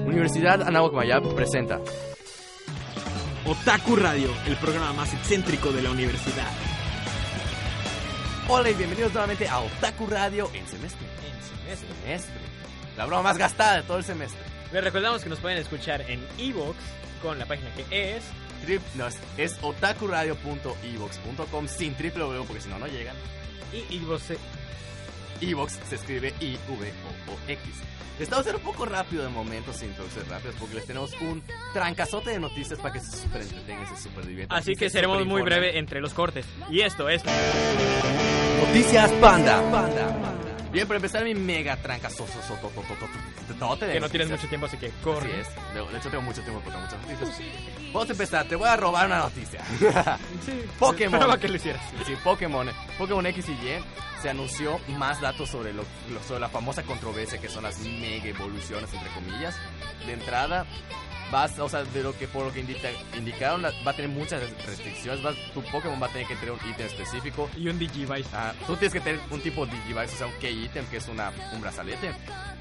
Universidad Anáhuac Mayab presenta Otaku Radio, el programa más excéntrico de la universidad. Hola y bienvenidos nuevamente a Otaku Radio en semestre. En semestre. Semestre. La broma más gastada de todo el semestre. Les recordamos que nos pueden escuchar en Evox con la página que es Trip, no, es, es otakuradio.evox.com sin triple W porque si no, no llegan. y Evox. se- Evox se escribe I-V-O-O-X. Estamos ser un poco rápido de momento, sin introducciones rápidas, porque les tenemos un trancazote de noticias para que se super entretengan se super diviertan. Así que se seremos muy breve entre los cortes. Y esto es Noticias Panda. Bien, para empezar mi mega trancazote que no tienes mucho tiempo, así que Así corre. es. De de hecho, tengo mucho tiempo para muchas noticias. Vamos a empezar. Te voy a robar una noticia. Sí, Pokémon. Esperaba que lo hicieras. Sí, Pokémon. Pokémon X y Y se anunció más datos sobre, lo, lo- sobre la famosa controversia que son las mega evoluciones, entre comillas. De entrada, vas, o sea, de lo que por lo que indica- indicaron, va a tener muchas restricciones. Va- tu Pokémon va a tener que tener un ítem específico. Y un Digivice. Ah, tú tienes que tener un tipo de Digivice, o sea, un key item, que es una, un brazalete.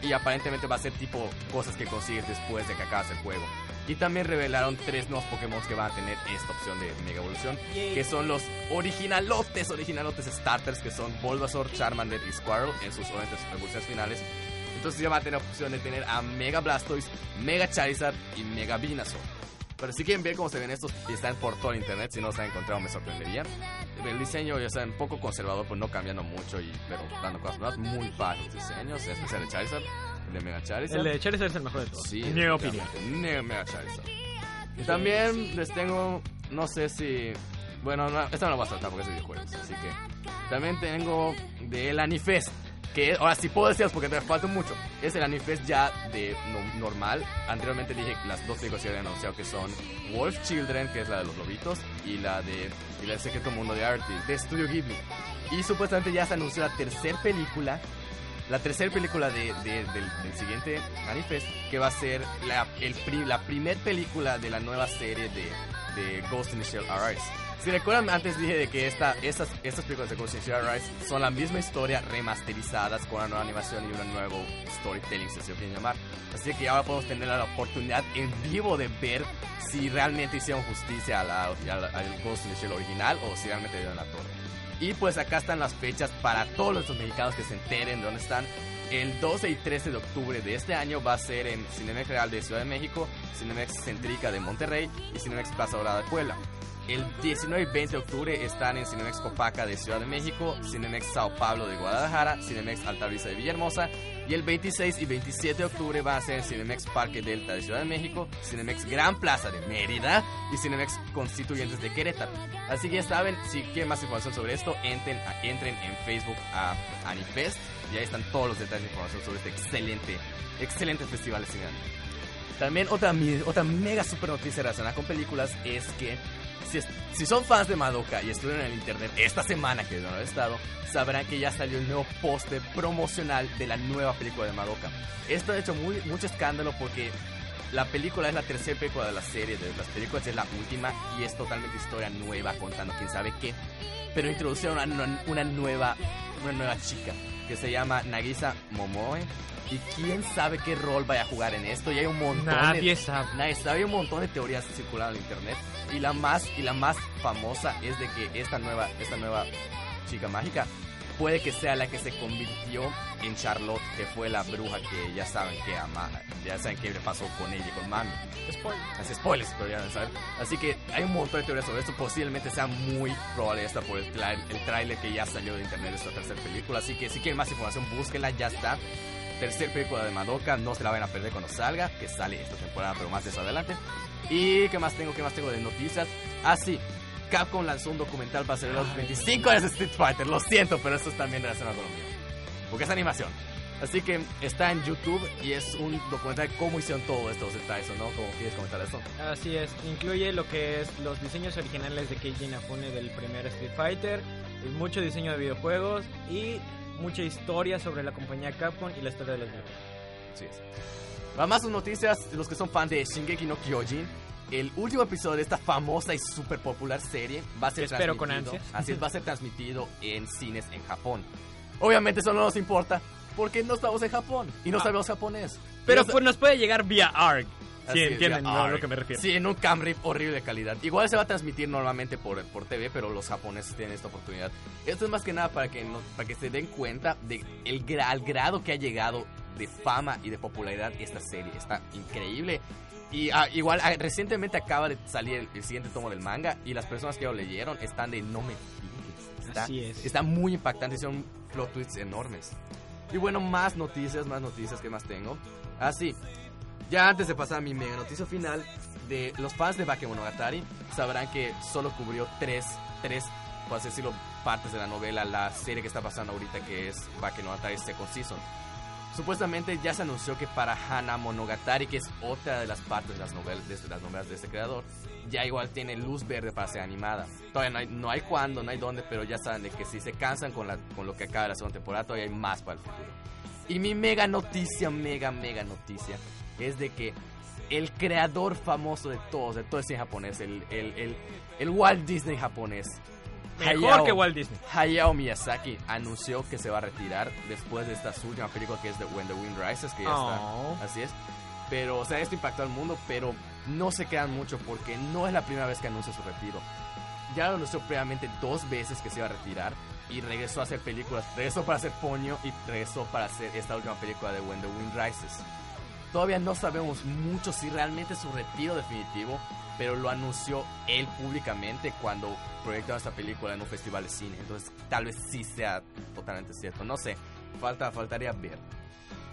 Y aparentemente va a ser tipo cosas que consigues después de que acabas el juego. Y también revelaron tres nuevos Pokémon que van a tener esta opción de Mega Evolución. Que son los originalotes, originalotes starters, que son Bulbasaur, Charmander y Squirtle en sus evoluciones finales. Entonces ya van a tener opción de tener a Mega Blastoise, Mega Charizard y Mega Venusaur. Pero si quieren ver cómo se ven estos, están por todo el internet. Si no se han encontrado, me sorprendería. El diseño, ya saben, un poco conservador, pues no cambiando mucho, y, pero dando cosas nuevas. Muy padres los diseños, en especial de Charizard, el de Mega Charizard. El de Charizard es el mejor de todos. Sí, mi opinión. Mega Charizard. Y también les tengo, no sé si. Bueno, no, esta no la voy a saltar porque es de videojuegos. Así que. También tengo del Anifest. Que ahora sí puedo decirlos porque te falta mucho. Es el Anifest ya de no- normal. Anteriormente dije las dos películas que habían anunciado que son Wolf Children, que es la de los lobitos, y la de y la secreto mundo de Artie, de Studio Ghibli. Y supuestamente ya se anunció la tercera película la tercera película de, de- del, del siguiente Manifest, que va a ser la, el la primer película de la nueva serie de, de Ghost in the Shell Arise. Si recuerdan, antes dije de que esta, estas, estas películas de Ghost in Arise son la misma historia remasterizadas con una nueva animación y un nuevo storytelling, si se quieren llamar. Así que ahora podemos tener la oportunidad en vivo de ver si realmente hicieron justicia a la- a la- al Ghost in the Shell original o si realmente dieron la torre. Y pues acá están las fechas para todos nuestros mexicanos que se enteren de dónde están. El 12 y 13 de octubre de este año va a ser en Cinemex Real de Ciudad de México, Cinemex Centrica de Monterrey y Cinemex Plaza Dorada de Puebla. El 19 y 20 de octubre están en Cinemex Copaca de Ciudad de México, Cinemex Sao Paulo de Guadalajara, Cinemex Altavista de Villahermosa. Y el 26 y 27 de octubre va a ser en Cinemex Parque Delta de Ciudad de México, Cinemex Gran Plaza de Mérida y Cinemex Constituyentes de Querétaro. Así que ya saben, si quieren más información sobre esto, entren, entren en Facebook a Anifest y ahí están todos los detalles de información sobre este excelente, excelente festival de cine. También otra mega super noticia relacionada con películas es que si, si son fans de Madoka y estuvieron en el internet esta semana que no he estado, sabrán que ya salió el nuevo póster promocional de la nueva película de Madoka. Esto ha hecho muy, mucho escándalo porque la película es la tercera película de la serie, de las películas es la última y es totalmente historia nueva contando quién sabe qué. Pero introducieron una, una nueva, una nueva chica que se llama Nagisa Momoe. Y quién sabe qué rol vaya a jugar en esto. Y hay un montón Nadie de, sabe. Nadie sabe, hay un montón de teorías circulando en internet. Y la más, y la más famosa es de que esta nueva, esta nueva chica mágica puede que sea la que se convirtió en Charlotte, que fue la bruja que ya saben que ama, ya saben qué le pasó con ella y con Mami. Spoiler. Así spoilers, pero ya saber. Así que hay un montón de teorías sobre esto. Posiblemente sea muy probable esta por el, el tráiler que ya salió de internet de esta tercera película. Así que si quieren más información, búsquenla, ya está. Tercer película de Madoka, no se la van a perder cuando salga, que sale esta temporada, pero más de eso adelante. Y qué más tengo, qué más tengo de noticias. Ah, sí. Capcom lanzó un documental para celebrar los 25 años de Street Fighter. Lo siento, pero esto es también relacionado con lo mío. Porque es animación. Así que está en YouTube y es un documental de cómo hicieron todo esto los detalles, ¿no? ¿Cómo quieres comentar eso? Así es, incluye lo que es los diseños originales de Keiji Inafune del primer Street Fighter, mucho diseño de videojuegos y mucha historia sobre la compañía Capcom y la historia de los videojuegos. Así es. Para más noticias, los que son fans de Shingeki no Kyojin, el último episodio de esta famosa y súper popular serie va a ser Espero con transmitido. ansias. Así es, va a ser transmitido en cines en Japón. Obviamente eso no nos importa porque no estamos en Japón y no Ah. sabemos japonés. Pero pues nos puede llegar vía ARG. Sí, entienden a lo que me refiero. Sí, en un cam rip horrible de calidad. Igual se va a transmitir normalmente por, por TV, pero los japoneses tienen esta oportunidad. Esto es más que nada para que, no- para que se den cuenta de el al grado que ha llegado de fama y de popularidad esta serie. Está increíble. Y ah, igual ah, recientemente acaba de salir el, el siguiente tomo del manga y las personas que lo leyeron están de no me. Está, Así es. está muy impactante, son plot twists enormes. Y bueno, más noticias, más noticias que más tengo. Ah, sí. Ya antes de pasar a mi mega noticia final, de los fans de Bakemonogatari sabrán que solo cubrió tres, tres, por así decirlo, partes de la novela, la serie que está pasando ahorita que es Bakemonogatari Second Season. Supuestamente ya se anunció que para Hana Monogatari, que es otra de las partes de las novelas de, las de este creador, ya igual tiene luz verde para ser animada. Todavía no hay, no hay cuándo, no hay dónde, pero ya saben de que si se cansan con, lo que acaba la segunda temporada, todavía hay más para el futuro. Y mi mega noticia, mega, mega noticia, es de que el creador famoso de todos, de todo el cine japonés, el, el, el Walt Disney japonés, Mejor Hayao- que Walt Disney. Hayao Miyazaki anunció que se va a retirar después de esta última película que es The When the Wind Rises, que ya Oh. está. Así es. Pero, o sea, esto impactó al mundo, pero no se quedan mucho porque no es la primera vez que anuncia su retiro. Ya lo anunció previamente dos veces que se iba a retirar y regresó a hacer películas. Regresó para hacer Ponyo y regresó para hacer esta última película de When the Wind Rises. Todavía no sabemos mucho si realmente es su retiro definitivo, pero lo anunció él públicamente cuando proyectaba esta película en un festival de cine. Entonces, tal vez sí sea totalmente cierto. No sé, falta, faltaría ver.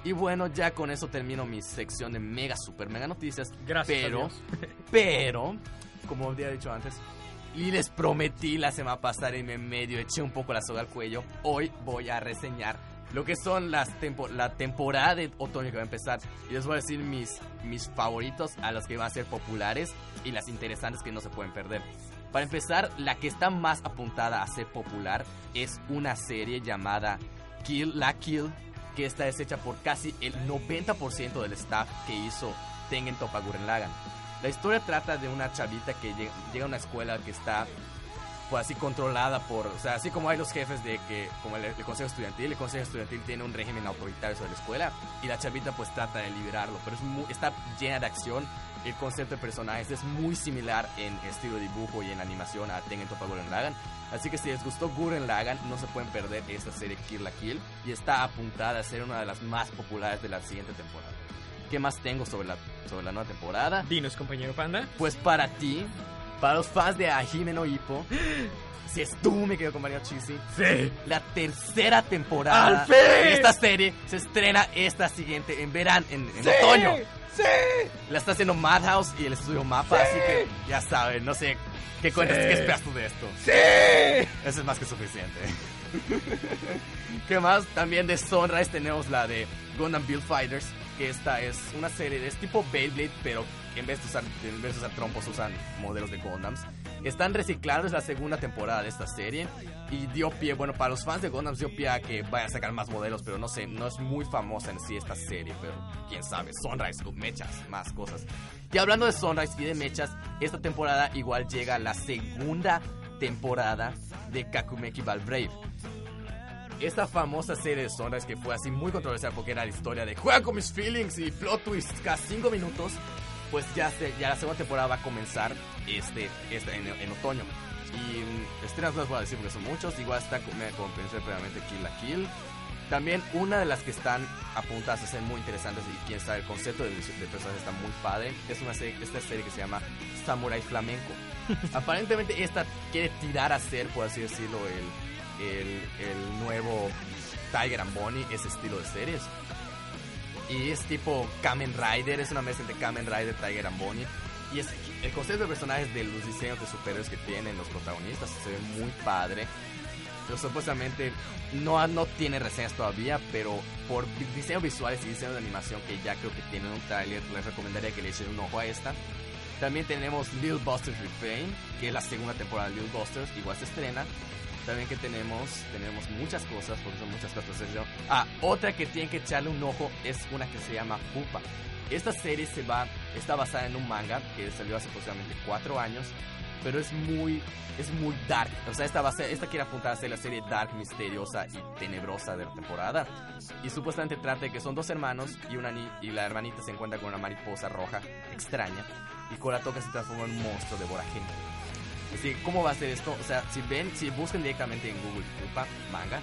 Y bueno, ya con eso termino mi sección de mega, super, mega noticias. Gracias Pero, pero, como había dicho antes, y les prometí la semana pasada y me medio eché un poco la soga al cuello, hoy voy a reseñar lo que son las tempo- la temporada de otoño que va a empezar. Y les voy a decir mis, mis favoritos a los que van a ser populares y las interesantes que no se pueden perder. Para empezar, la que está más apuntada a ser popular es una serie llamada Kill la Kill, que está deshecha por casi el 90% del staff que hizo Tengen Toppa Gurren Lagann. La historia trata de una chavita que llega a una escuela que está pues así controlada por, o sea, así como hay los jefes de que, como el, el consejo estudiantil, el consejo estudiantil tiene un régimen autoritario sobre la escuela y la chavita pues trata de liberarlo, pero es muy- está llena de acción, el concepto de personajes es muy similar en estilo de dibujo y en animación a Tengen Toppa Gurren Lagann, así que si les gustó Gurren Lagann no se pueden perder esta serie Kill la Kill y está apuntada a ser una de las más populares de la siguiente temporada. ¿Qué más tengo sobre la, sobre la nueva temporada? Dinos, compañero Panda. Pues para ti, para los fans de Hajime no Ippo, si es tú, mi querido compañero Chisi, Sí. la tercera temporada de esta serie se estrena esta siguiente en verano, en, en otoño. ¡Sí! La está haciendo Madhouse y el estudio Mapa, así que ya saben, no sé, ¿qué cuentas, Sí. qué esperas tú de esto? ¡Sí! Eso es más que suficiente. ¿Qué más? También de Sunrise tenemos la de Gundam Build Fighters, que esta es una serie es tipo Beyblade, pero en vez de usar, en vez de usar trompos usan modelos de Gundams. Están reciclando, es la segunda temporada de esta serie y dio pie, bueno, para los fans de Gundams dio pie a que vaya a sacar más modelos, pero no sé, no es muy famosa en sí esta serie, pero quién sabe, Sunrise con mechas, más cosas. Y hablando de Sunrise y de mechas, esta temporada igual llega la segunda temporada de Kakumeki Valbrave. Esta famosa serie de Sunrise que fue así muy controversial porque era la historia de juega con mis feelings y plot twists cada 5 minutos, pues ya, se- ya la segunda temporada va a comenzar este, este en, en otoño. Y mm, estrenos no les voy a decir porque son muchos, igual está como pensé previamente Kill la Kill. También una de las que están apuntadas a ser muy interesantes y quién sabe, el concepto del, del personaje está muy padre. Es una serie, esta serie que se llama Samurai Flamenco. Aparentemente esta quiere tirar a ser, por así decirlo, el, el, nuevo Tiger and Bonnie, ese estilo de series. Y es tipo Kamen Rider, es una mezcla entre Kamen Rider, Tiger and Bonnie. Y es el concepto de personajes de los diseños de superhéroes que tienen los protagonistas se ve muy padre. pero supuestamente no, no tiene reseñas todavía, pero por vi- diseño visuales y diseño de animación que ya creo que tienen un tráiler, les recomendaría que le echen un ojo a esta. También tenemos Little Busters Refrain, que es la segunda temporada de Little Busters, igual se estrena. También que tenemos, tenemos muchas cosas, porque son muchas cosas. Ah, otra que tienen que echarle un ojo es una que se llama Pupa. Esta serie se va, está basada en un manga que salió hace aproximadamente cuatro años, pero es muy, es muy dark. O sea, esta, ser- esta quiere apuntar a ser la serie dark, misteriosa y tenebrosa de la temporada. Y supuestamente trata de que son dos hermanos y, una y la hermanita se encuentra con una mariposa roja extraña y con la toca se transforma en un monstruo devora gente. Así ¿cómo va a ser esto? O sea, si ven, si buscan directamente en Google Pupa manga,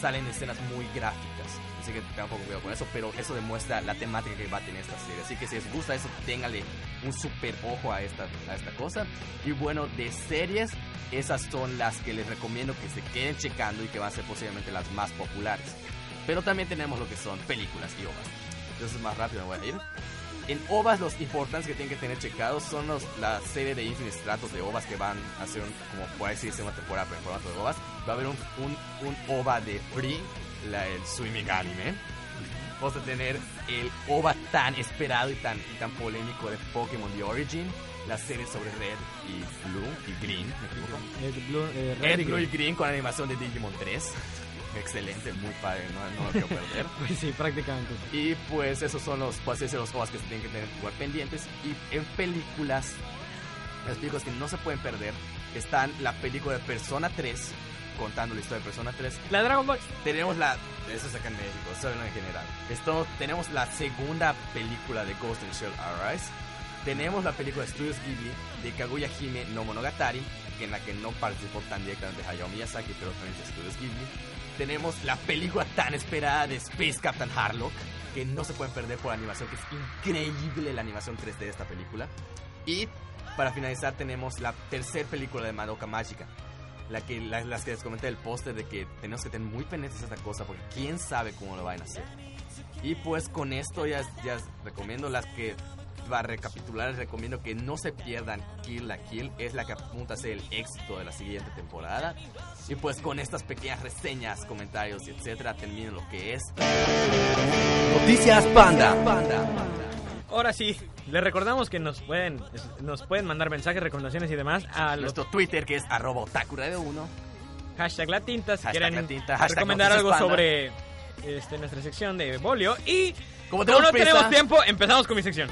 salen escenas muy gráficas. Así que tengan poco cuidado con eso, pero eso demuestra la temática que va a tener esta serie. Así que si les gusta eso, téngale un super ojo a esta, a esta cosa. Y bueno, de series, esas son las que les recomiendo que se queden checando y que van a ser posiblemente las más populares. Pero también tenemos lo que son películas y ovas. Entonces más rápido me voy a ir. En OVAs los importantes que tienen que tener checados son los, la serie de Infinite Stratos de OVAs que van a hacer, un, como puede decirse, una temporada pero en formato de OVAs. Va a haber un, un, un OVA de Free, la, el swimming anime. Vamos a tener el OVA tan esperado y tan, y tan polémico de Pokémon The Origin. La serie sobre Red y Blue y Green, ¿me equivoco? Eh, Blue- eh, Red y Blue y Green. Green con animación de Digimon 3. Excelente, muy padre, no, no lo quiero perder. Pues sí, prácticamente. Y pues esos son los, pues, esos los OVAs que se tienen que tener igual pendientes. Y en películas, las películas que no se pueden perder, están la película de Persona 3, contando la historia de Persona 3. La Dragon Ball. Tenemos la, eso es acá en México, eso en general. Esto, tenemos la segunda película de Ghost in the Shell Arise. Tenemos la película de Studios Ghibli de Kaguya Hime no Monogatari, en la que no participó tan directamente Hayao Miyazaki, pero también de Studios Ghibli. Tenemos la película tan esperada de Space Captain Harlock, que no se pueden perder por la animación, que es increíble la animación 3D de esta película. Y para finalizar tenemos la tercera película de Madoka Mágica. La que, la- las que les comenté del póster de que tenemos que tener muy pendientes esta cosa porque quién sabe cómo lo van a hacer. Y pues con esto ya, ya recomiendo las que va a recapitular, les recomiendo que no se pierdan Kill la Kill, es la que apunta a ser el éxito de la siguiente temporada. Y pues con estas pequeñas reseñas, comentarios, etcétera, termino lo que es Noticias Panda. Ahora sí, les recordamos que nos pueden, nos pueden mandar mensajes, recomendaciones y demás a Nuestro Twitter que es arroba otakuradio1. hashtag la tinta si Hashtag quieren La Tinta, hashtag recomendar algo Panda. sobre este, nuestra sección de Bolio. Y Como tenemos no prisa- tenemos tiempo, empezamos con mi sección.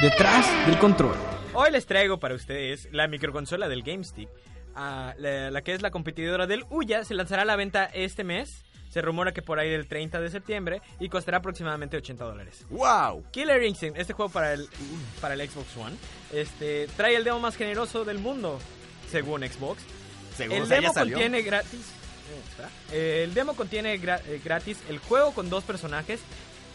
Detrás del control. Hoy les traigo para ustedes la microconsola del GameStick, ah, la, la que es la competidora del Uya. Se lanzará a la venta este mes. Se rumora que por ahí del 30 de septiembre y costará aproximadamente 80 dólares. ¡Wow! Killer Instinct, este juego para el, para el Xbox One, este, trae el demo más generoso del mundo, según Xbox. Seguro el o sea, ya demo salió. contiene gratis. Eh, el demo contiene gra- eh, gratis el juego con dos personajes.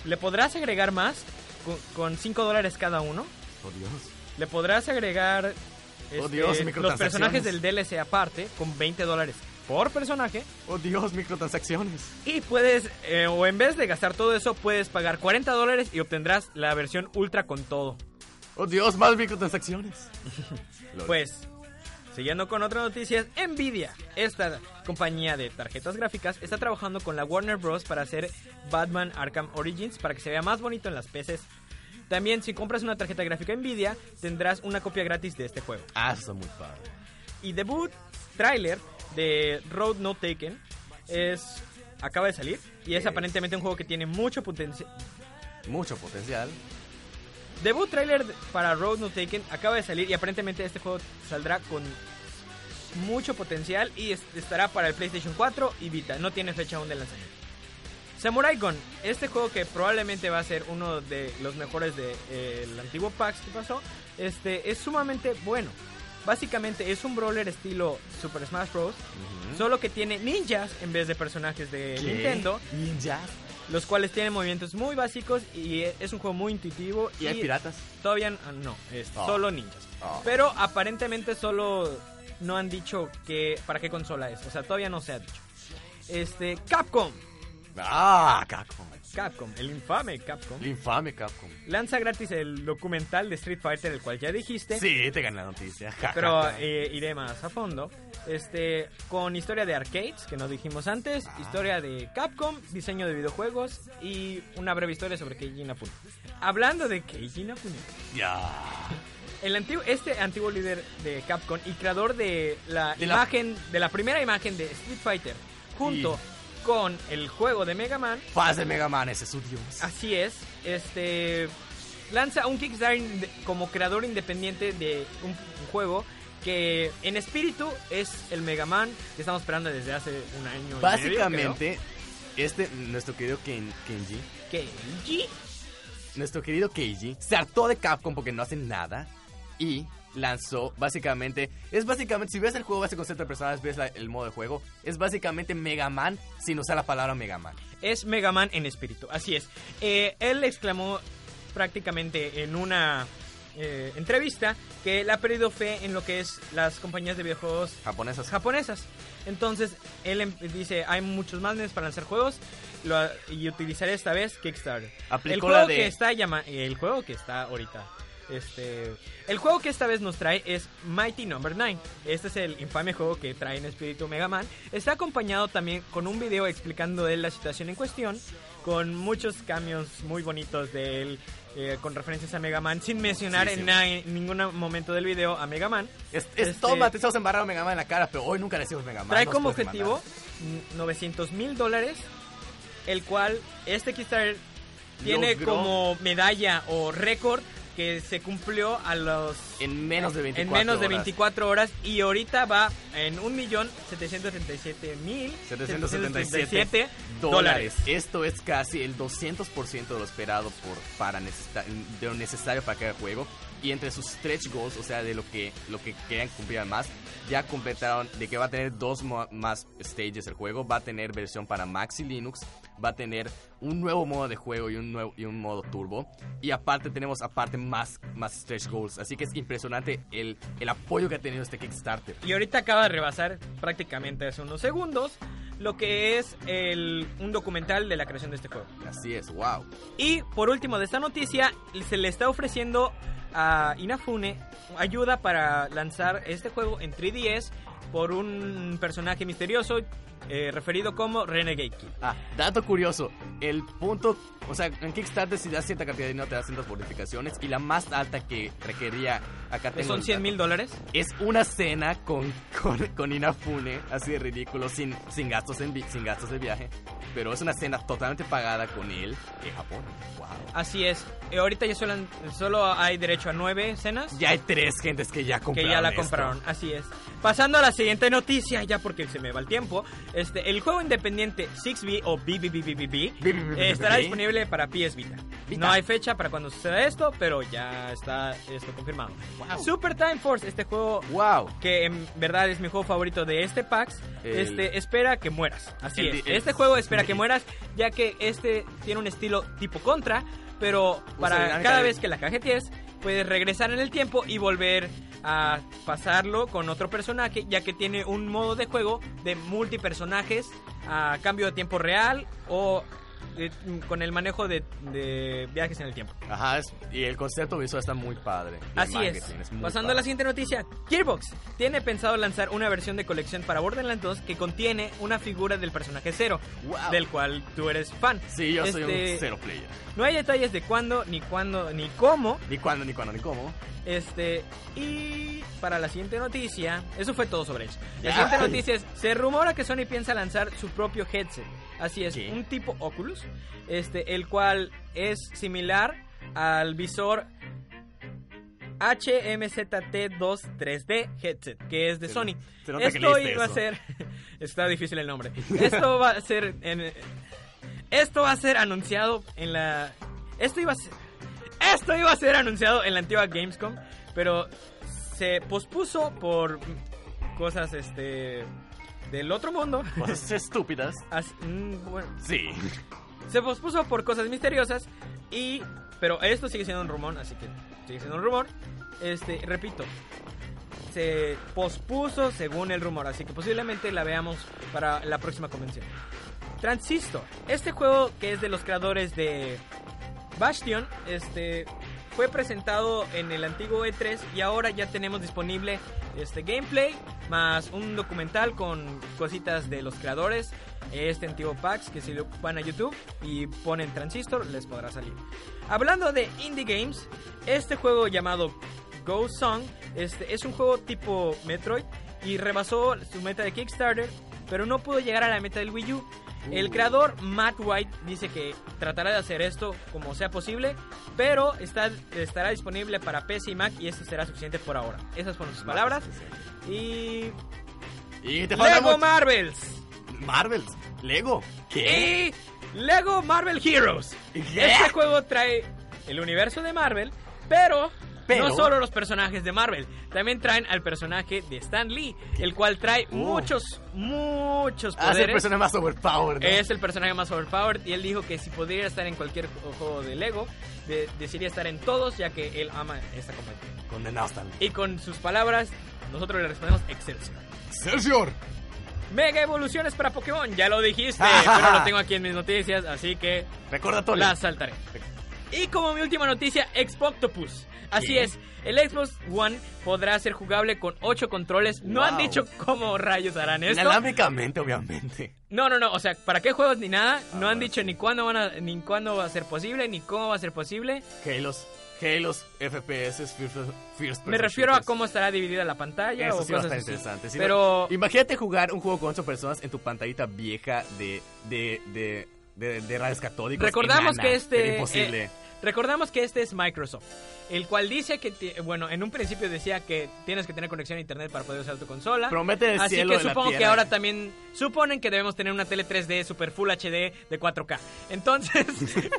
Le podrás agregar más con, con 5 dólares cada uno. Oh Dios. Le podrás agregar Oh, este, Dios, los personajes del DLC aparte con 20 dólares por personaje. Oh Dios, microtransacciones. Y puedes, eh, o en vez de gastar todo eso, puedes pagar 40 dólares y obtendrás la versión ultra con todo. Oh Dios, más microtransacciones. Pues, siguiendo con otras noticias, Nvidia, esta compañía de tarjetas gráficas, está trabajando con la Warner Bros. para hacer Batman Arkham Origins para que se vea más bonito en las PCs. También, si compras una tarjeta gráfica Nvidia, tendrás una copia gratis de este juego. Ah, está muy padre. Y debut trailer de Road No Taken es acaba de salir y es aparentemente un juego que tiene mucho potencial. Mucho potencial. Debut trailer para Road No Taken acaba de salir y aparentemente este juego saldrá con mucho potencial y es- estará para el PlayStation 4 y Vita. No tiene fecha aún de lanzamiento. Samurai Gun, este juego que probablemente va a ser uno de los mejores del de, eh, el antiguo PAX que pasó, este es sumamente bueno. Básicamente es un brawler estilo Super Smash Bros. Solo que tiene ninjas en vez de personajes de ¿Qué? Nintendo, Ninja. Los cuales tienen movimientos muy básicos y es un juego muy intuitivo. ¿Y hay piratas? Todavía ah, no, es Oh. solo ninjas. Oh. Pero aparentemente solo no han dicho que para qué consola es. O sea, todavía no se ha dicho. Este, Capcom. Ah, Capcom. Capcom, el infame Capcom, El infame Capcom. lanza gratis el documental de Street Fighter, el cual ya dijiste. Sí, te gané la noticia. Pero eh, iré más a fondo. Este, con historia de arcades, que no dijimos antes, historia de Capcom, diseño de videojuegos y una breve historia sobre Keiji Inafune. Hablando de Keiji Inafune, Ya. el antiguo, este antiguo líder de Capcom y creador de la De la- imagen, de la primera imagen de Street Fighter, junto con el juego de Mega Man, Paz de Mega Man, ese es su dios. Así es, este lanza un Kickstarter como creador independiente de un, un juego que en espíritu es el Mega Man que estamos esperando desde hace un año. y medio, Básicamente, este, nuestro querido Ken- Kenji. Keiji nuestro querido Keiji, se hartó de Capcom porque no hacen nada y lanzó básicamente, es básicamente, si ves el juego, ves el concepto de personajes, ves la- el modo de juego, es básicamente Mega Man sin usar la palabra Mega Man. es Mega Man en espíritu, así es. Eh, él exclamó prácticamente en una eh, entrevista que le ha perdido fe en lo que es las compañías de videojuegos Japonesas. japonesas. Entonces, él em- dice, hay muchos más medios para lanzar juegos lo- y utilizaré esta vez Kickstarter. Aplicó el juego la de- que está llama el juego que está ahorita este el juego que esta vez nos trae es Mighty Number 9. Este es el infame juego que trae en espíritu Mega Man. Está acompañado también con un video explicando de él la situación en cuestión, con muchos cambios muy bonitos de él eh, con referencias a Mega Man, sin mencionar Sí, sí. en, ningún momento del video a Mega Man. Es, es Este- toma, te estamos embarrando Mega Man en la cara, pero hoy nunca le decimos Mega Man. Trae no como objetivo mm, 900 mil dólares, el cual este Kickstarter tiene Logró- como medalla o récord que se cumplió a los En menos de 24 en menos de horas. 24 horas y ahorita va en 1.737.000 777 dólares. Esto es casi el 200% de lo esperado por para de lo necesario para cada juego. Y entre sus stretch goals, o sea, de lo que lo que querían cumplir más, ya completaron de que va a tener dos más stages el juego, va a tener versión para Max y Linux, va a tener un nuevo modo de juego y un nuevo y un modo turbo y aparte tenemos aparte más más stretch goals, así que es impresionante el el apoyo que ha tenido este Kickstarter. Y ahorita acaba de rebasar prácticamente hace unos segundos lo que es el, un documental de la creación de este juego. Así es, wow. Y por último de esta noticia, se le está ofreciendo a Inafune ayuda para lanzar este juego en 3DS por un personaje misterioso eh, referido como Renegade Kid. Ah, dato curioso, el punto, o sea, en Kickstarter si das cierta cantidad de dinero te das ciertas bonificaciones y la más alta que requería, acá tengo Son el 100 dato, mil dólares. Es una cena con, con, con Inafune, así de ridículo, sin, sin, gastos en, sin gastos de viaje, pero es una cena totalmente pagada con él en Japón. Wow. Así es. Eh, ahorita ya solo, solo hay derecho a nueve cenas. Ya hay tres gentes que ya que compraron ya la esto. compraron, así es. Pasando a la siguiente noticia, ya porque se me va el tiempo. Este, el juego independiente 6B o BBBBBB eh, estará disponible para PS Vita. No hay fecha para cuando suceda esto, pero ya está esto confirmado. Super Time Force, este juego Wow. que en verdad es mi juego favorito de este PAX, este espera que mueras. Así es. este juego espera que mueras, ya que este tiene un estilo tipo contra, pero para cada vez que la cajetees, puedes regresar en el tiempo y volver a pasarlo con otro personaje, ya que tiene un modo de juego de multipersonajes a cambio de tiempo real o eh, con el manejo de, de viajes en el tiempo. Ajá, es- y el concepto visual está muy padre. Así es. Pasando a la siguiente noticia, Gearbox tiene pensado lanzar una versión de colección para Borderlands 2 que contiene una figura del personaje Zero, Wow. del cual tú eres fan. Sí, yo soy Este, un cero player. No hay detalles de cuándo, ni cuándo, ni cómo. Ni cuándo, ni cuándo, ni cómo. Este, y para la siguiente noticia, eso fue todo sobre eso. La siguiente noticia es, se rumora que Sony piensa lanzar su propio headset. Así es, ¿Qué? un tipo Oculus, este, el cual es similar al visor HMZT2 3D headset, que es de Se- Sony. se Esto iba a ser, está difícil el nombre. Esto va a ser en, esto va a ser anunciado en la, esto iba a ser, esto iba a ser anunciado en la antigua Gamescom, pero se pospuso por cosas este del otro mundo. Cosas estúpidas. As- mm, bueno, Sí. se pospuso por cosas misteriosas y pero esto sigue siendo un rumor, así que sigue siendo un rumor. Este, repito, se pospuso según el rumor, así que posiblemente la veamos para la próxima convención. Transistor. Este juego que es de los creadores de Bastion, este fue presentado en el antiguo E3 y ahora ya tenemos disponible este gameplay más un documental con cositas de los creadores. Este antiguo packs que si lo van a YouTube y ponen Transistor les podrá salir. Hablando de indie games, este juego llamado Go Song este, es un juego tipo Metroid y rebasó su meta de Kickstarter, pero no pudo llegar a la meta del Wii U. El creador Matt White dice que tratará de hacer esto como sea posible, pero está, estará disponible para PC y Mac y esto será suficiente por ahora. Esas fueron sus palabras. Y. Y te Lego. Marvels. Marvels. Lego. ¿Qué? Y Lego Marvel Heroes. ¿Qué? Este juego trae el universo de Marvel, pero, Pero- no solo los personajes de Marvel, también traen al personaje de Stan Lee, el cual trae Uh. muchos, muchos Ah, es el poderes. personaje más overpowered. ¿no? Es el personaje más overpowered y él dijo que si pudiera estar en cualquier juego de Lego, de- desearía estar en todos ya que él ama esta compañía. Condenado Stan. Y con sus palabras, nosotros le respondemos Excelsior. Excelsior. Mega evoluciones para Pokémon, ya lo dijiste, pero lo tengo aquí en mis noticias, así que Recordatorio. la saltaré. Y como mi última noticia, Xbox Así es, el Xbox One podrá ser jugable con 8 controles. No han dicho cómo rayos harán esto. Inalámbricamente, obviamente. No, no, no, o sea, ¿para qué juegos ni nada? no han dicho ni cuándo van a, ni cuándo va a ser posible, ni cómo va a ser posible. Halos. Halos, FPS, First, first Me refiero a cómo estará dividida la pantalla Eso o sí cosas interesante. Si no- Pero imagínate jugar un juego con ocho personas en tu pantallita vieja de de de de, de rayos catódicos. recordamos enana. que este eh, recordamos que este es Microsoft, el cual dice que bueno, en un principio decía que tienes que tener conexión a internet para poder usar tu consola. Promete el Así cielo que de la supongo que ahora también suponen que debemos tener una tele 3D Super Full HD de 4K. Entonces,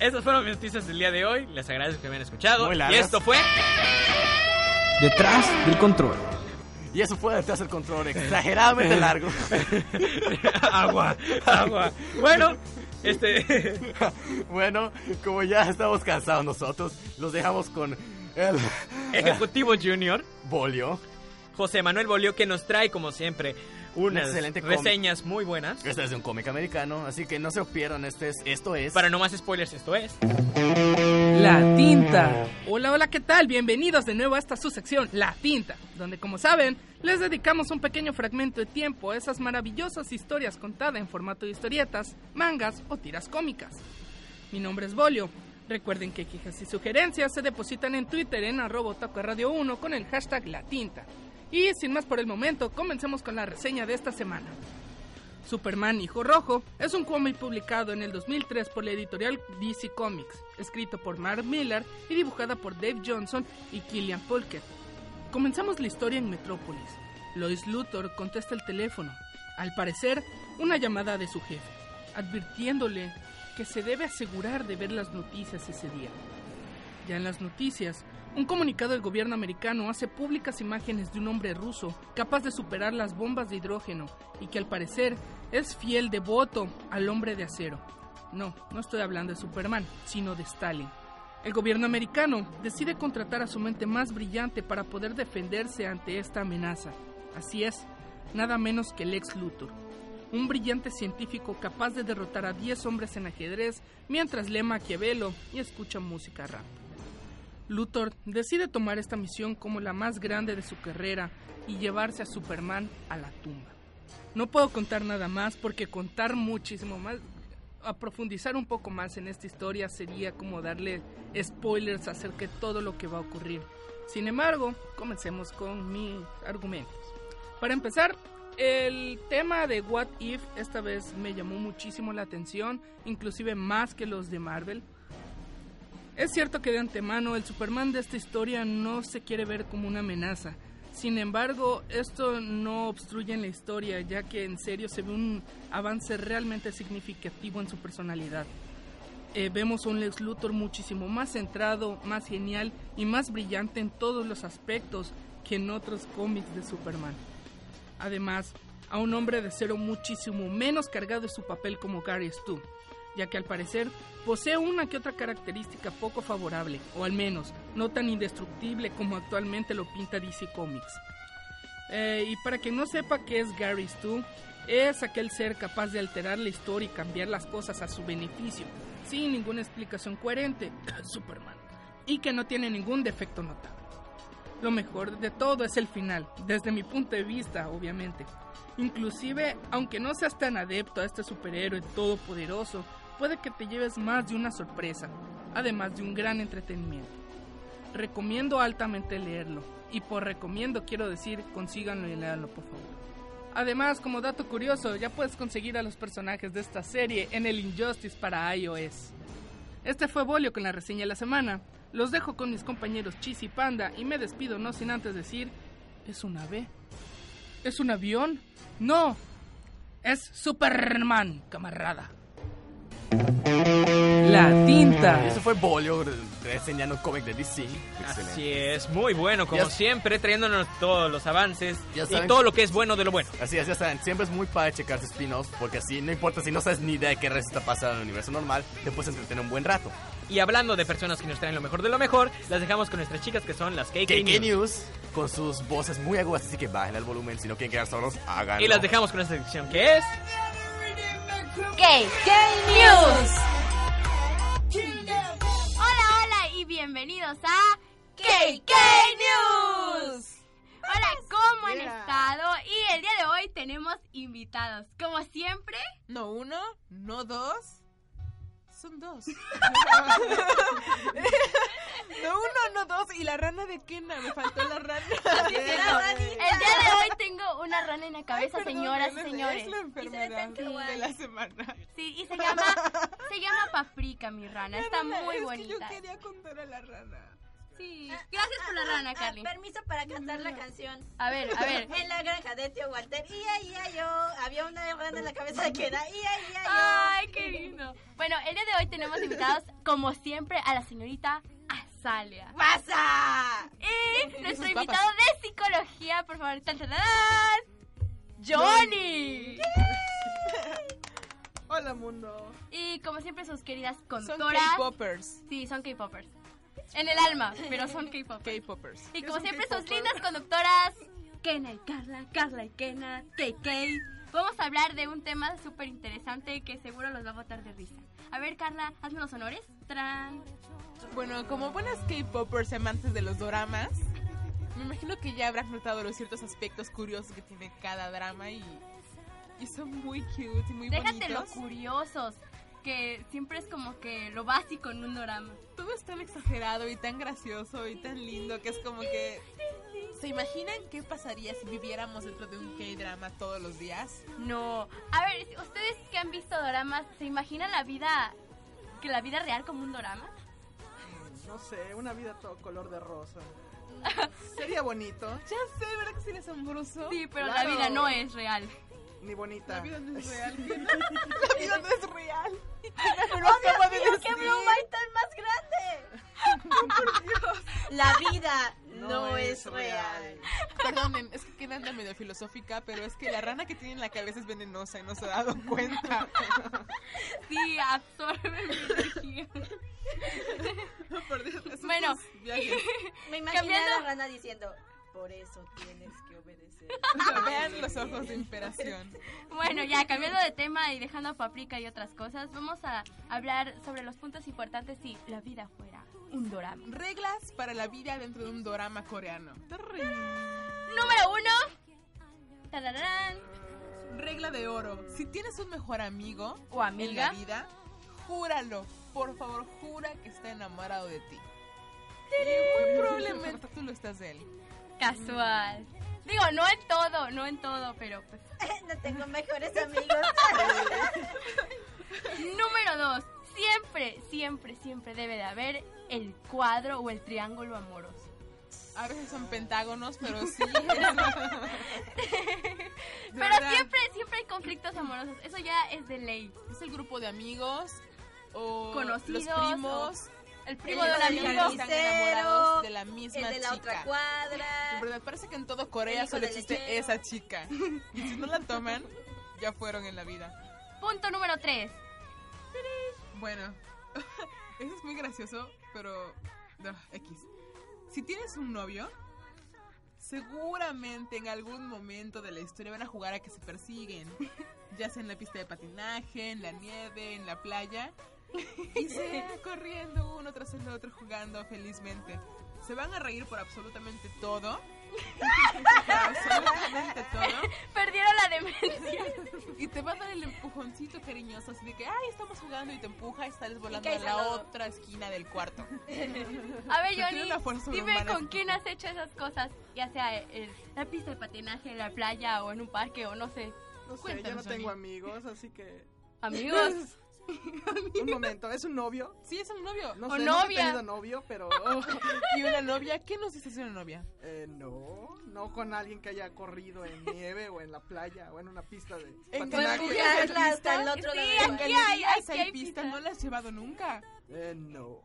esas fueron mis noticias del día de hoy. Les agradezco que me hayan escuchado. Muy Y esto fue Detrás del control. Y eso fue detrás del control exageradamente largo. agua, agua. Bueno, este bueno, como ya estamos cansados nosotros, los dejamos con el Ejecutivo Junior, bolio. José Manuel Bolio, que nos trae, como siempre, unas excelente reseñas muy buenas. Este es de un cómic americano, así que no se lo pierdan. Este es, esto es. Para no más spoilers, esto es. La tinta. Hola, hola, ¿qué tal? Bienvenidos de nuevo a esta su sección, La tinta, donde como saben, les dedicamos un pequeño fragmento de tiempo a esas maravillosas historias contadas en formato de historietas, mangas o tiras cómicas. Mi nombre es Bolio. Recuerden que quejas y sugerencias se depositan en Twitter en arroba radio 1 con el hashtag La Tinta. Y sin más por el momento, comencemos con la reseña de esta semana. Superman Hijo Rojo es un cómic publicado en el 2003 por la editorial DC Comics, escrito por Mark Miller y dibujada por Dave Johnson y Killian Polkett. Comenzamos la historia en Metrópolis. Lois Luthor contesta el teléfono, al parecer una llamada de su jefe, advirtiéndole que se debe asegurar de ver las noticias ese día. Ya en las noticias, un comunicado del gobierno americano hace públicas imágenes de un hombre ruso capaz de superar las bombas de hidrógeno y que al parecer es fiel devoto al hombre de acero. No, no estoy hablando de Superman, sino de Stalin. El gobierno americano decide contratar a su mente más brillante para poder defenderse ante esta amenaza. Así es, nada menos que Lex Luthor, un brillante científico capaz de derrotar a 10 hombres en ajedrez mientras lee Maquiavelo y escucha música rap. Luthor decide tomar esta misión como la más grande de su carrera y llevarse a Superman a la tumba. No puedo contar nada más porque contar muchísimo más, a profundizar un poco más en esta historia sería como darle spoilers acerca de todo lo que va a ocurrir. Sin embargo, comencemos con mis argumentos. Para empezar, el tema de What If esta vez me llamó muchísimo la atención, inclusive más que los de Marvel. Es cierto que de antemano el Superman de esta historia no se quiere ver como una amenaza. Sin embargo, esto no obstruye en la historia, ya que en serio se ve un avance realmente significativo en su personalidad. Eh, vemos un Lex Luthor muchísimo más centrado, más genial y más brillante en todos los aspectos que en otros cómics de Superman. Además, a un hombre de cero muchísimo menos cargado de su papel como Gary Stu, ya que al parecer posee una que otra característica poco favorable, o al menos no tan indestructible como actualmente lo pinta DC Comics. Eh, y para quien no sepa qué es Gary Stu, Es aquel ser capaz de alterar la historia y cambiar las cosas a su beneficio, sin ninguna explicación coherente, Superman, y que no tiene ningún defecto notable. Lo mejor de todo es el final, desde mi punto de vista, obviamente. Inclusive, aunque no seas tan adepto a este superhéroe todopoderoso, puede que te lleves más de una sorpresa, además de un gran entretenimiento. Recomiendo altamente leerlo, y por recomiendo quiero decir consíganlo y leanlo por favor. Además, como dato curioso, ya puedes conseguir a los personajes de esta serie en el Injustice para iOS. Este fue Bolio con la reseña de la semana. Los dejo con mis compañeros Chis y Panda y me despido no sin antes decir, ¿es un ave? ¿Es un avión? No, es Superman, camarada. Tinta. Eso fue Bolio reseñando un cómic de DC. Excelente. Así es, muy bueno, como Ya- siempre, trayéndonos todos los avances Ya y saben- todo lo que es bueno de lo bueno. Así es, ya saben, siempre es muy padre checar sus spin-offs, porque así no importa si no sabes ni idea de qué está pasando en el universo normal, te puedes entretener un buen rato. Y hablando de personas que nos traen lo mejor de lo mejor, las dejamos con nuestras chicas que son las KK, KK News. News, con sus voces muy agudas, así que bajen el volumen, si no quieren quedar solos, háganlo. Y las dejamos con esta sección que es... KK News. Bienvenidos a KK News. Hola, ¿cómo han estado? Y el día de hoy tenemos invitados. Como siempre, No uno, no dos. Son dos. no uno, no dos. Y la rana de Kena, me faltó la rana. el día de hoy tengo una rana en la cabeza, Ay, perdón, señoras y es- señores. Es la enfermedad de la semana. Sí, y se llama, se llama Paprika, mi rana. Está Rana, muy es bonita. Que yo quería contar a la rana. Sí. Gracias por la rana, Carly. Permiso para cantar la canción. A ver, a ver. En la granja de tío Walter, ia, ia, yo. Había una rana en la cabeza de que era ia, ia, yo. Ay, qué lindo. Bueno, el día de hoy tenemos invitados, como siempre, a la señorita Azalia. ¡Pasa! Y nuestro invitado de psicología, por favor, tan, Johnny. Hola, mundo. Y como siempre, sus queridas Son conductoras. K-Poppers. Sí, son K-popers. En el alma, pero son K-popers. K-Poppers. Y ¿Qué como siempre, sus lindas conductoras, Kena y Carla, Carla y Kena, KK. Vamos a hablar de un tema súper interesante que seguro los va a botar de risa. A ver, Carla, hazme los honores. Tran. Bueno, como buenas K-Poppers amantes de los doramas, me imagino que ya habrán notado los ciertos aspectos curiosos que tiene cada drama y, y son muy cute y muy Déjate bonitos. curiosos, que siempre es como que lo básico en un drama. Todo es tan exagerado y tan gracioso y tan lindo que es como que... ¿Se imaginan qué pasaría si viviéramos dentro de un K-drama todos los días? No. A ver, ustedes que han visto doramas, ¿se imaginan la vida, que la vida real como un dorama? No sé, una vida todo color de rosa. Sería bonito, Ya sé, ¿verdad que sería asombroso? Sí, pero la Claro. vida no es real. Ni bonita. La vida no es real. ¿qué no? La vida no es real. Me lo acaba de decir. ¡Qué broma tan más grande! La vida no, es real. Perdonen, es que queda medio filosófica, pero es que la rana que tiene en la cabeza es venenosa y no se ha dado cuenta. Sí, absorbe mi energía. Por Dios, Bueno. Me imaginé Cambiando- a la rana diciendo, por eso tienes que obedecer. Vean los ojos de inspiración. Bueno, ya cambiando de tema y dejando a Paprika y otras cosas, vamos a hablar sobre los puntos importantes si la vida fuera un dorama. Reglas para la vida dentro de un dorama coreano. Número uno. tararán, Regla de oro. Si tienes un mejor amigo O amiga. en la vida, júralo. Por favor, jura que está enamorado de ti. Y muy probablemente tú lo estás de él. Casual. Digo, no en todo, no en todo, pero pues. no tengo mejores amigos. Número dos. Siempre, siempre, siempre debe de haber el cuadro o el triángulo amoroso. A veces son pentágonos, pero sí. Pero verdad, siempre, siempre hay conflictos amorosos. Eso ya es de ley. Es el grupo de amigos o Conocidos, los primos. El primo El del del amigo. están enamorados de la El misma de la otra cuadra. De verdad, parece que en todo El Corea solo existe lechero. esa chica. Y si no la toman, ya fueron en la vida. Punto número tres. Bueno, eso es muy gracioso, pero no, X. Si tienes un novio, seguramente en algún momento de la historia van a jugar a que se persiguen. Ya sea en la pista de patinaje, en la nieve, en la playa. Y sea corriendo uno tras el otro jugando felizmente. Se van a reír por absolutamente todo. Por absolutamente todo. Perdieron la demencia. Y te va a dar el empujoncito cariñoso, así de que, ay, estamos jugando y te empuja y sales volando a la lodo. otra esquina del cuarto. A ver, Johnny, dime con quién has hecho esas cosas, ya sea en la pista de patinaje, en la playa o en un parque o no sé. No sé, yo Cuéntanos, no tengo Johnny. amigos, así que... Amigos. Un momento, ¿es un novio? Sí, es un novio. No O sé, nunca he novia. tenido novio, pero... ¿Y una novia? ¿Qué nos dices de una novia? Eh, no, no con alguien que haya corrido en nieve o en la playa o en una pista de En patinaje. Hasta el otro Sí, lado. aquí ¿En hay, aquí hay hay pista? pista. ¿No la has llevado nunca? Eh, no.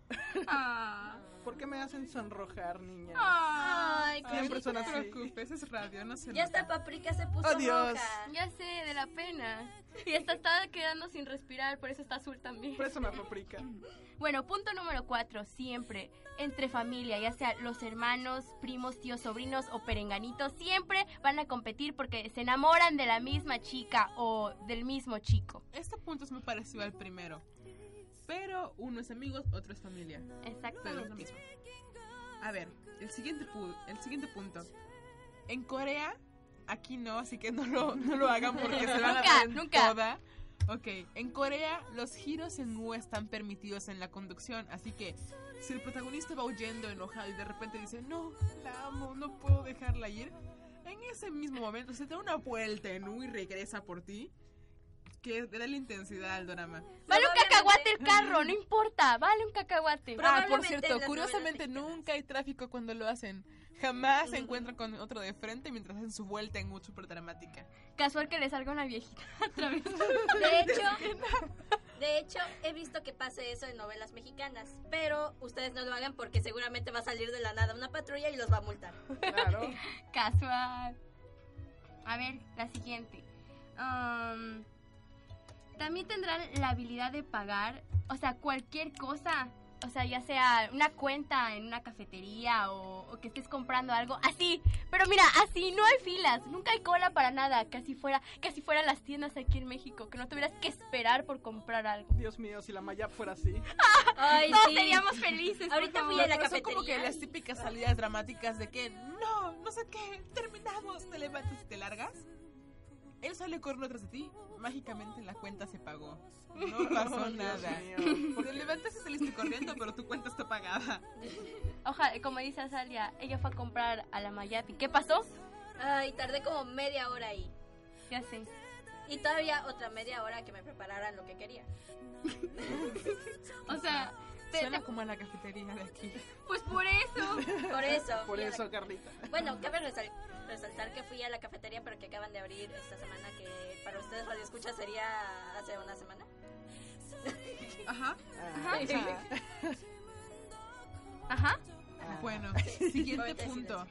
Ah. ¿Por qué me hacen sonrojar, niña? Ay, Siempre son no así. te preocupes, es radio, no se Ya nota. está Paprika se puso Adiós. roja. Ya sé, de la pena. Y esta está quedando sin respirar, por eso está azul también. Por eso me paprika. Bueno, punto número cuatro, siempre, entre familia, ya sea los hermanos, primos, tíos, sobrinos o perenganitos, siempre van a competir porque se enamoran de la misma chica o del mismo chico. Este punto es muy parecido al primero. Pero uno es amigos, otro es familia. Pero es lo mismo. A ver, el siguiente, pu- el siguiente punto. En Corea, aquí no, así que no lo, no lo hagan porque se van a ver nunca. toda. Ok, en Corea los giros en U están permitidos en la conducción, así que si el protagonista va huyendo enojado y de repente dice, no, la amo, no puedo dejarla ir, en ese mismo momento se da una vuelta en U y regresa por ti, que da la intensidad al drama. Vale un cacahuate el carro, no importa, vale un cacahuate. Ah, por cierto, curiosamente nunca hay tráfico cuando lo hacen. Jamás se encuentran con otro de frente mientras hacen su vuelta en U super dramática. Casual que le salga una viejita otra vez. De hecho, de hecho, he visto que pase eso en novelas mexicanas. Pero ustedes no lo hagan porque seguramente va a salir de la nada una patrulla y los va a multar. Claro. Casual. A ver, la siguiente. Um, También tendrán la habilidad de pagar, o sea, cualquier cosa. O sea, ya sea una cuenta en una cafetería o, o que estés comprando algo así. Pero mira, así no hay filas, nunca hay cola para nada. Casi fuera, casi fuera las tiendas aquí en México, que no tuvieras que esperar por comprar algo. Dios mío, si la Maya fuera así. Ay, Todos sí. seríamos felices. Ahorita fui a la Pero son como que cafetería. las típicas salidas dramáticas de que no, no sé qué, terminamos, te levantas y te largas. Él sale corriendo tras de ti, mágicamente la cuenta se pagó. No pasó nada. Te levantas y saliste corriendo, pero tu cuenta está pagada. Ojalá, como dice Azalia, ella fue a comprar a la Mayati. ¿Qué pasó? Ay, tardé como media hora ahí. Ya sé. Y todavía otra media hora que me prepararan lo que quería. O sea, Suena te- como a la cafetería de aquí. pues por eso. Por eso. Por la- eso, Carlita. Bueno, cabe resal- resaltar que fui a la cafetería, pero que acaban de abrir esta semana, que para ustedes Radio Escucha sería hace una semana. Ajá. Ajá. Ajá. Bueno, siguiente punto.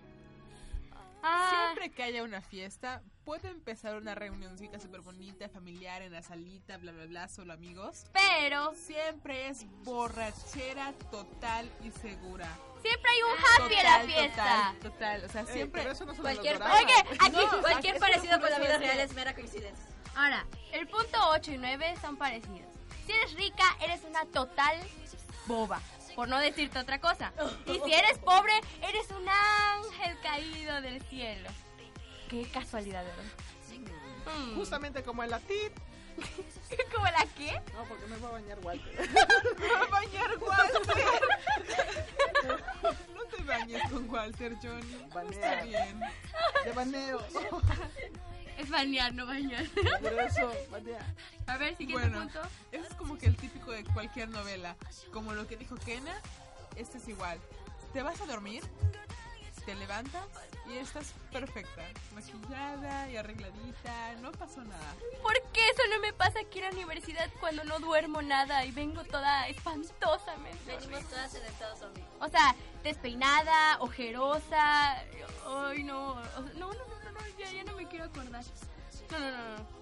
Ah, Siempre que haya una fiesta, puede empezar una reunioncita súper bonita, familiar, en la salita, bla, bla, bla, solo amigos. pero Siempre es borrachera total y segura. siempre hay un happy en la Total, fiesta. Total, total. O sea, Ey, siempre... pero eso no son Cualquier. Oye, aquí No, cualquier eso parecido no con la vida real es mera coincidencia. Ahora, el punto 8 y 9 son parecidos. Si eres rica, eres una total boba. Por no decirte otra cosa. Y si eres pobre, eres un ángel caído del cielo. Qué casualidad, ¿verdad? Mm. Justamente como en la TIT. ¿Como la qué? No, porque me va a bañar Walter. va a bañar Walter. no te bañes con Walter, Johnny. Banea. está bien. De baneo. Es bañar, no bañar. Por eso, banea. A ver, siguiente Bueno, punto. ese es como que el típico de cualquier novela. Como lo que dijo Kena, este es igual. Te vas a dormir, te levantas y estás perfecta. Maquillada y arregladita, no pasó nada. ¿Por qué eso no me pasa aquí en la universidad cuando no duermo nada y vengo toda espantosamente? Venimos todas en estado zombie. O sea, despeinada, ojerosa. Ay, no. O sea, no, no, no, no, no, ya, ya no me quiero acordar. No, no, no, no.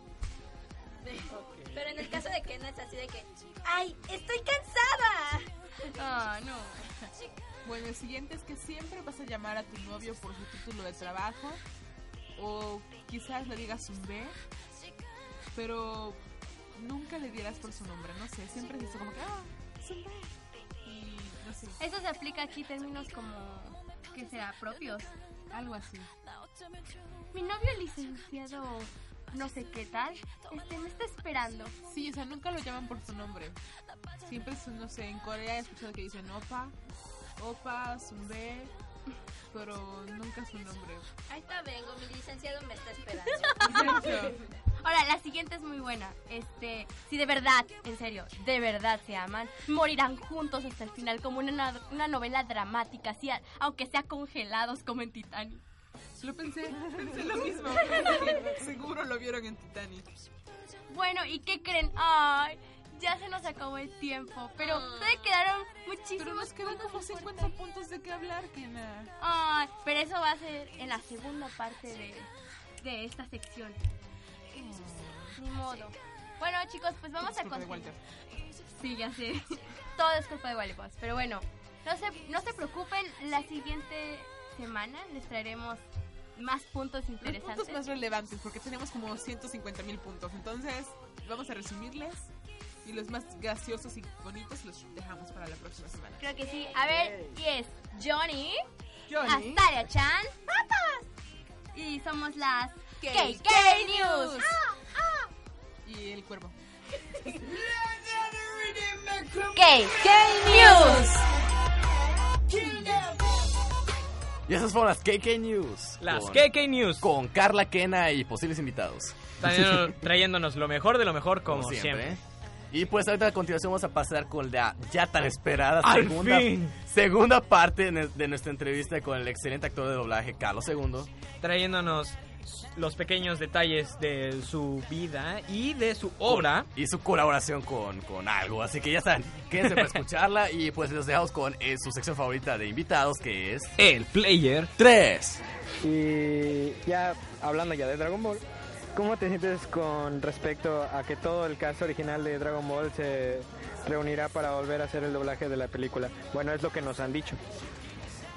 Pero en el caso de Ken es así de que, ¡ay, estoy cansada! Ah, no. Bueno, el siguiente es que siempre vas a llamar a tu novio por su título de trabajo o quizás le digas un B, pero nunca le dieras por su nombre, no sé, siempre es eso como que, ah, es un B. Y no sé, Eso se aplica aquí términos como que será propios. algo así. Mi novio licenciado no sé qué tal, este me está esperando. Sí, o sea, nunca lo llaman por su nombre. Siempre es, no sé, en Corea he escuchado que dicen opa, opa, zumbe, pero nunca su nombre. Ahí está, vengo, mi licenciado me está esperando. Ahora, la siguiente es muy buena. Este, si de verdad, en serio, de verdad se aman, morirán juntos hasta el final como una, una novela dramática, así, a- aunque sea congelados como en Titanic. Lo pensé, pensé lo mismo. Seguro lo vieron en Titanic. Bueno, ¿y qué creen? Ay, ya se nos acabó el tiempo, pero todavía quedaron muchísimos Pero nos quedan como 50 puntos de qué hablar, Kena. Ay, pero eso va a ser en la segunda parte de, de esta sección. Ni modo. Bueno, chicos, pues vamos Es a culpa de continuar. Walter. Sí, ya sé. Todo es culpa de Wally Boss. Pero bueno, no se, no se preocupen, la siguiente semana les traeremos más puntos Los interesantes. puntos más relevantes, porque tenemos como 150 mil puntos. Entonces, vamos a resumirles y los más graciosos y bonitos los dejamos para la próxima semana. Creo que sí. A ver, y es Johnny, Johnny. Astaria Chan, y somos las KK News. Y el cuervo. KK News. Y esas fueron las KK News. Las Con- KK News. Con Carla Kena y posibles invitados. Trayendo- trayéndonos lo mejor de lo mejor como, Como siempre. siempre. Y pues ahorita a continuación vamos a pasar con la ya tan esperada ¡Al segunda, segunda parte de de nuestra entrevista con el excelente actor de doblaje Carlos II. Trayéndonos los pequeños detalles de su vida y de su obra. Y su colaboración con, con algo. Así que ya saben, quédense para escucharla y pues los dejamos con eh, su sección favorita de invitados que es... El Player 3. Y ya hablando ya de Dragon Ball, ¿cómo te sientes con respecto a que todo el cast original de Dragon Ball se reunirá para volver a hacer el doblaje de la película? Bueno, es lo que nos han dicho.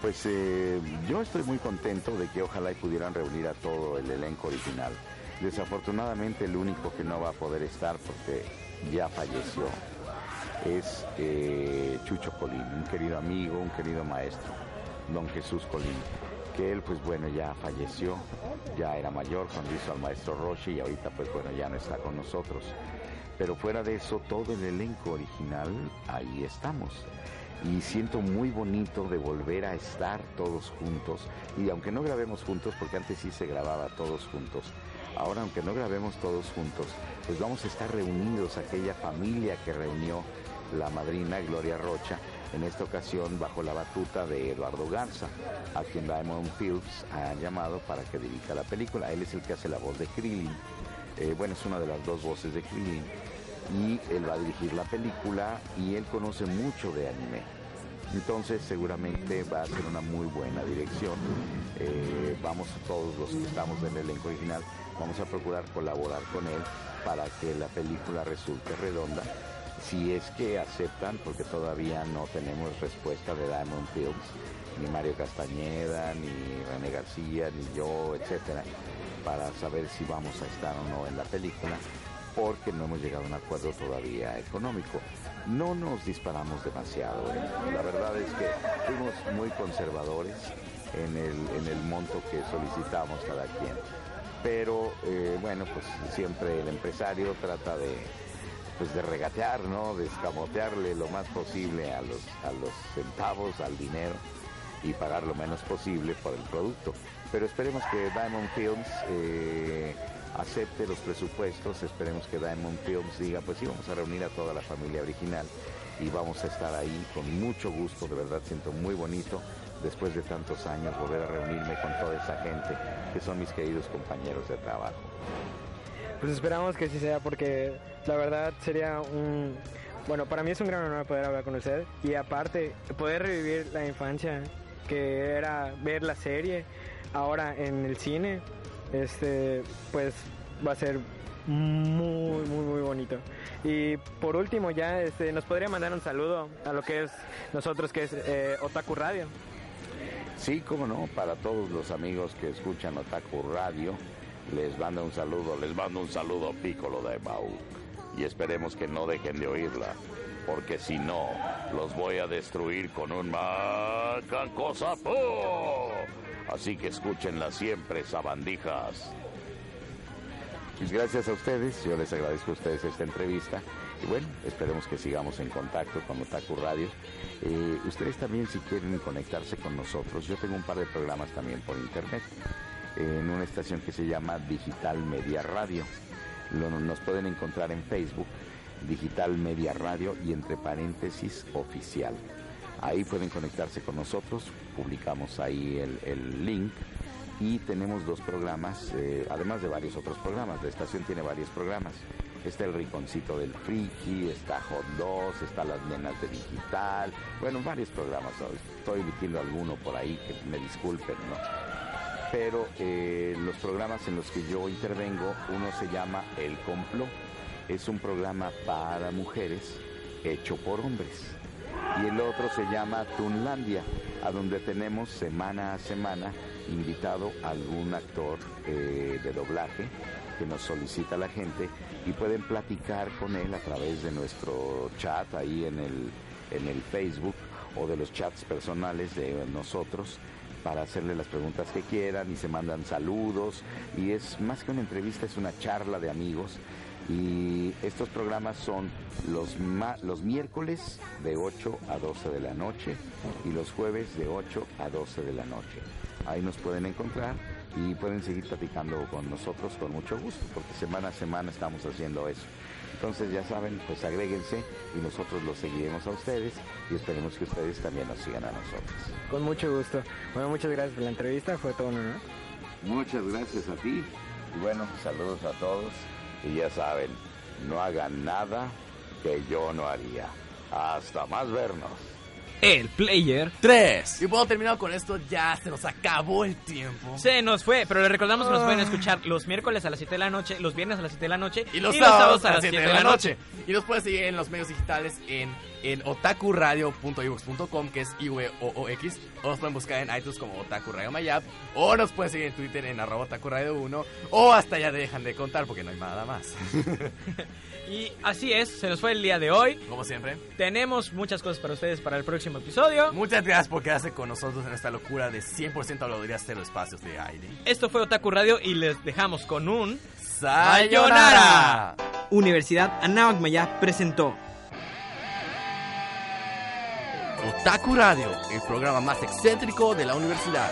Pues eh, yo estoy muy contento de que ojalá y pudieran reunir a todo el elenco original. Desafortunadamente el único que no va a poder estar porque ya falleció es eh, Chucho Colín, un querido amigo, un querido maestro, don Jesús Colín, que él pues bueno ya falleció, ya era mayor cuando hizo al maestro Roshi y ahorita pues bueno ya no está con nosotros. Pero fuera de eso, todo el elenco original, ahí estamos y siento muy bonito de volver a estar todos juntos. Y aunque no grabemos juntos porque antes sí se grababa todos juntos ahora aunque no grabemos todos juntos pues vamos a estar reunidos aquella familia que reunió la madrina Gloria Rocha en esta ocasión bajo la batuta de Eduardo Garza a quien Diamond Phillips ha llamado para que dirija la película. Él es el que hace la voz de Krillin. Eh, bueno es una de las dos voces de Krillin y él va a dirigir la película y él conoce mucho de anime. Entonces seguramente va a ser una muy buena dirección. Eh, vamos todos los que estamos en el elenco original, vamos a procurar colaborar con él para que la película resulte redonda. Si es que aceptan, porque todavía no tenemos respuesta de Diamond Films, ni Mario Castañeda, ni René García, ni yo, etcétera, para saber si vamos a estar o no en la película porque no hemos llegado a un acuerdo todavía económico. No nos disparamos demasiado. ¿eh? La verdad es que fuimos muy conservadores en el, en el monto que solicitamos cada quien. Pero eh, bueno, pues siempre el empresario trata de, pues de regatear, ¿no? De escamotearle lo más posible a los, a los centavos, al dinero y pagar lo menos posible por el producto. Pero esperemos que Diamond Films eh, acepte los presupuestos, esperemos que Diamond Films diga, pues sí, vamos a reunir a toda la familia original y vamos a estar ahí con mucho gusto, de verdad siento muy bonito después de tantos años volver a reunirme con toda esa gente que son mis queridos compañeros de trabajo. Pues esperamos que sí sea porque la verdad sería un... Bueno, para mí es un gran honor poder hablar con usted y aparte poder revivir la infancia que era ver la serie ahora en el cine, este, pues va a ser muy, muy, muy bonito. Y por último ya, este, nos podría mandar un saludo a lo que es nosotros, que es eh, Otaku Radio. Sí, cómo no, para todos los amigos que escuchan Otaku Radio, les mando un saludo, les mando un saludo Piccolo de Bau. Y esperemos que no dejen de oírla, porque si no, los voy a destruir con un macacosapo. Así que escúchenla siempre, sabandijas. Pues gracias a ustedes, yo les agradezco a ustedes esta entrevista. Y bueno, esperemos que sigamos en contacto con Otaku Radio. Eh, ustedes también si quieren conectarse con nosotros, yo tengo un par de programas también por internet en una estación que se llama Digital Media Radio. Lo- nos pueden encontrar en Facebook, Digital Media Radio y entre paréntesis oficial. Ahí pueden conectarse con nosotros, publicamos ahí el, link y tenemos dos programas, eh, además de varios otros programas. La estación tiene varios programas. Está el Rinconcito del Friki, está Hot 2, está Las Nenas de Digital, bueno, varios programas. Estoy emitiendo alguno por ahí, que me disculpen, ¿no? Pero eh, los programas en los que yo intervengo, uno se llama El Complot. Es un programa para mujeres hecho por hombres. Y el otro se llama Tunlandia, a donde tenemos semana a semana invitado a algún actor eh, de doblaje que nos solicita la gente y pueden platicar con él a través de nuestro chat ahí en el, en el Facebook o de los chats personales de nosotros para hacerle las preguntas que quieran y se mandan saludos y es más que una entrevista, es una charla de amigos y estos programas son los, ma- los miércoles de 8 a 12 de la noche y los jueves de 8 a 12 de la noche. Ahí nos pueden encontrar y pueden seguir platicando con nosotros con mucho gusto porque semana a semana estamos haciendo eso. Entonces ya saben, pues agréguense y nosotros los seguiremos a ustedes y esperemos que ustedes también nos sigan a nosotros. Con mucho gusto. Bueno, muchas gracias por la entrevista, fue todo un honor. Muchas gracias a ti. Y bueno, saludos a todos. Y ya saben, no hagan nada que yo no haría. Hasta más vernos. El player 3. Y puedo terminar con esto, ya se nos acabó el tiempo. Se nos fue, pero les recordamos que nos Ah. pueden escuchar los miércoles a las 7 de la noche, los viernes a las 7 de la noche Y los, sábados, a las 7 de la noche. Y nos pueden seguir en los medios digitales en, en otakuradio.ivox.com, que es I-V-O-O-X. O nos pueden buscar en iTunes como Otaku Radio Mayap. O nos pueden seguir en Twitter en arroba Otaku Radio 1. O hasta ya dejan de contar porque no hay nada más. Y así es, se nos fue el día de hoy. Como siempre. Tenemos muchas cosas para ustedes para el próximo episodio. Muchas gracias por quedarse con nosotros en esta locura de 100% habladuría cero espacios de aire. Esto fue Otaku Radio y les dejamos con un... ¡Sayonara! Universidad Anáhuac Maya presentó Otaku Radio, el programa más excéntrico de la universidad.